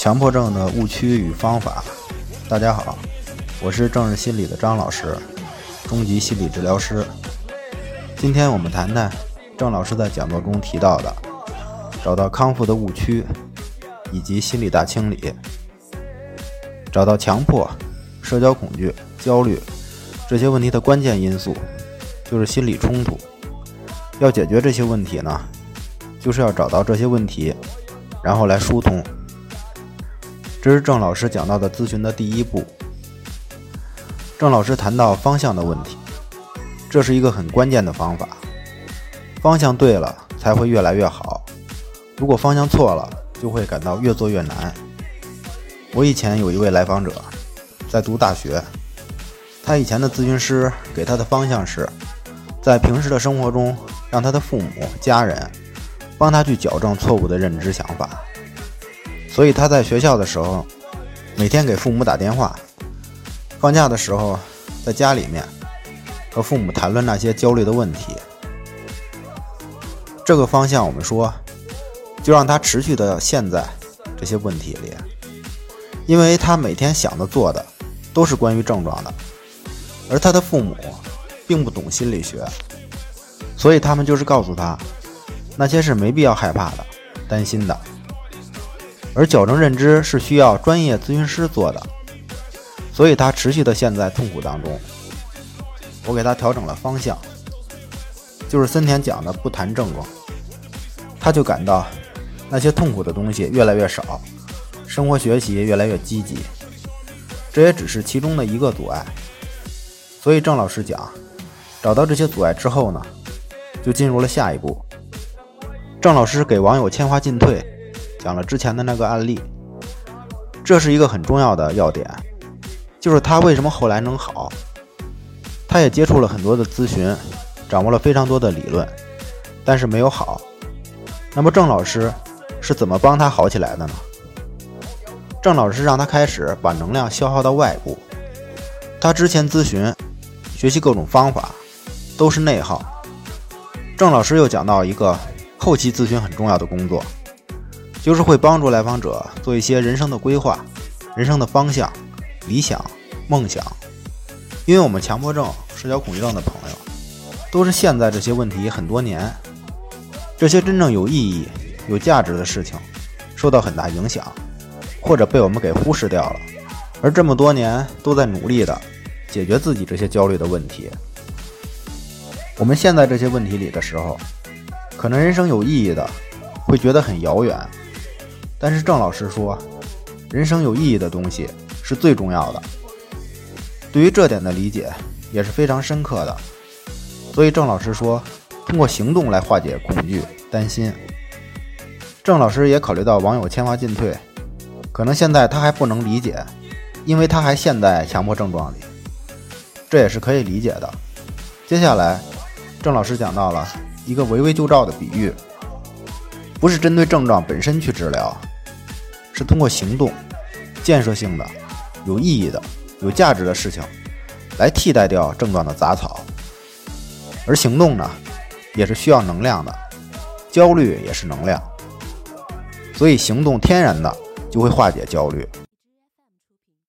强迫症的误区与方法。大家好，我是正治心理的张老师，中级心理治疗师。今天我们谈谈郑老师在讲座中提到的找到康复的误区，以及心理大清理。找到强迫、社交恐惧、焦虑这些问题的关键因素，就是心理冲突。要解决这些问题呢，就是要找到这些问题，然后来疏通。这是郑老师讲到的咨询的第一步。郑老师谈到方向的问题，这是一个很关键的方法。方向对了，才会越来越好；如果方向错了，就会感到越做越难。我以前有一位来访者，在读大学，他以前的咨询师给他的方向是，在平时的生活中，让他的父母、家人帮他去矫正错误的认知想法。所以他在学校的时候，每天给父母打电话；放假的时候，在家里面和父母谈论那些焦虑的问题。这个方向我们说，就让他持续的陷在这些问题里，因为他每天想的做的都是关于症状的，而他的父母并不懂心理学，所以他们就是告诉他，那些是没必要害怕的、担心的。而矫正认知是需要专业咨询师做的，所以他持续的陷在痛苦当中。我给他调整了方向，就是森田讲的不谈症状，他就感到那些痛苦的东西越来越少，生活学习越来越积极。这也只是其中的一个阻碍。所以郑老师讲，找到这些阻碍之后呢，就进入了下一步。郑老师给网友牵花进退。讲了之前的那个案例，这是一个很重要的要点，就是他为什么后来能好。他也接触了很多的咨询，掌握了非常多的理论，但是没有好。那么郑老师是怎么帮他好起来的呢？郑老师让他开始把能量消耗到外部。他之前咨询、学习各种方法都是内耗。郑老师又讲到一个后期咨询很重要的工作。就是会帮助来访者做一些人生的规划、人生的方向、理想、梦想。因为我们强迫症、社交恐惧症的朋友，都是陷在这些问题很多年，这些真正有意义、有价值的事情，受到很大影响，或者被我们给忽视掉了。而这么多年都在努力的解决自己这些焦虑的问题。我们陷在这些问题里的时候，可能人生有意义的，会觉得很遥远。但是郑老师说，人生有意义的东西是最重要的。对于这点的理解也是非常深刻的。所以郑老师说，通过行动来化解恐惧、担心。郑老师也考虑到网友牵花进退，可能现在他还不能理解，因为他还陷在强迫症状里，这也是可以理解的。接下来，郑老师讲到了一个围魏救赵的比喻，不是针对症状本身去治疗。是通过行动、建设性的、有意义的、有价值的事情，来替代掉症状的杂草。而行动呢，也是需要能量的，焦虑也是能量，所以行动天然的就会化解焦虑。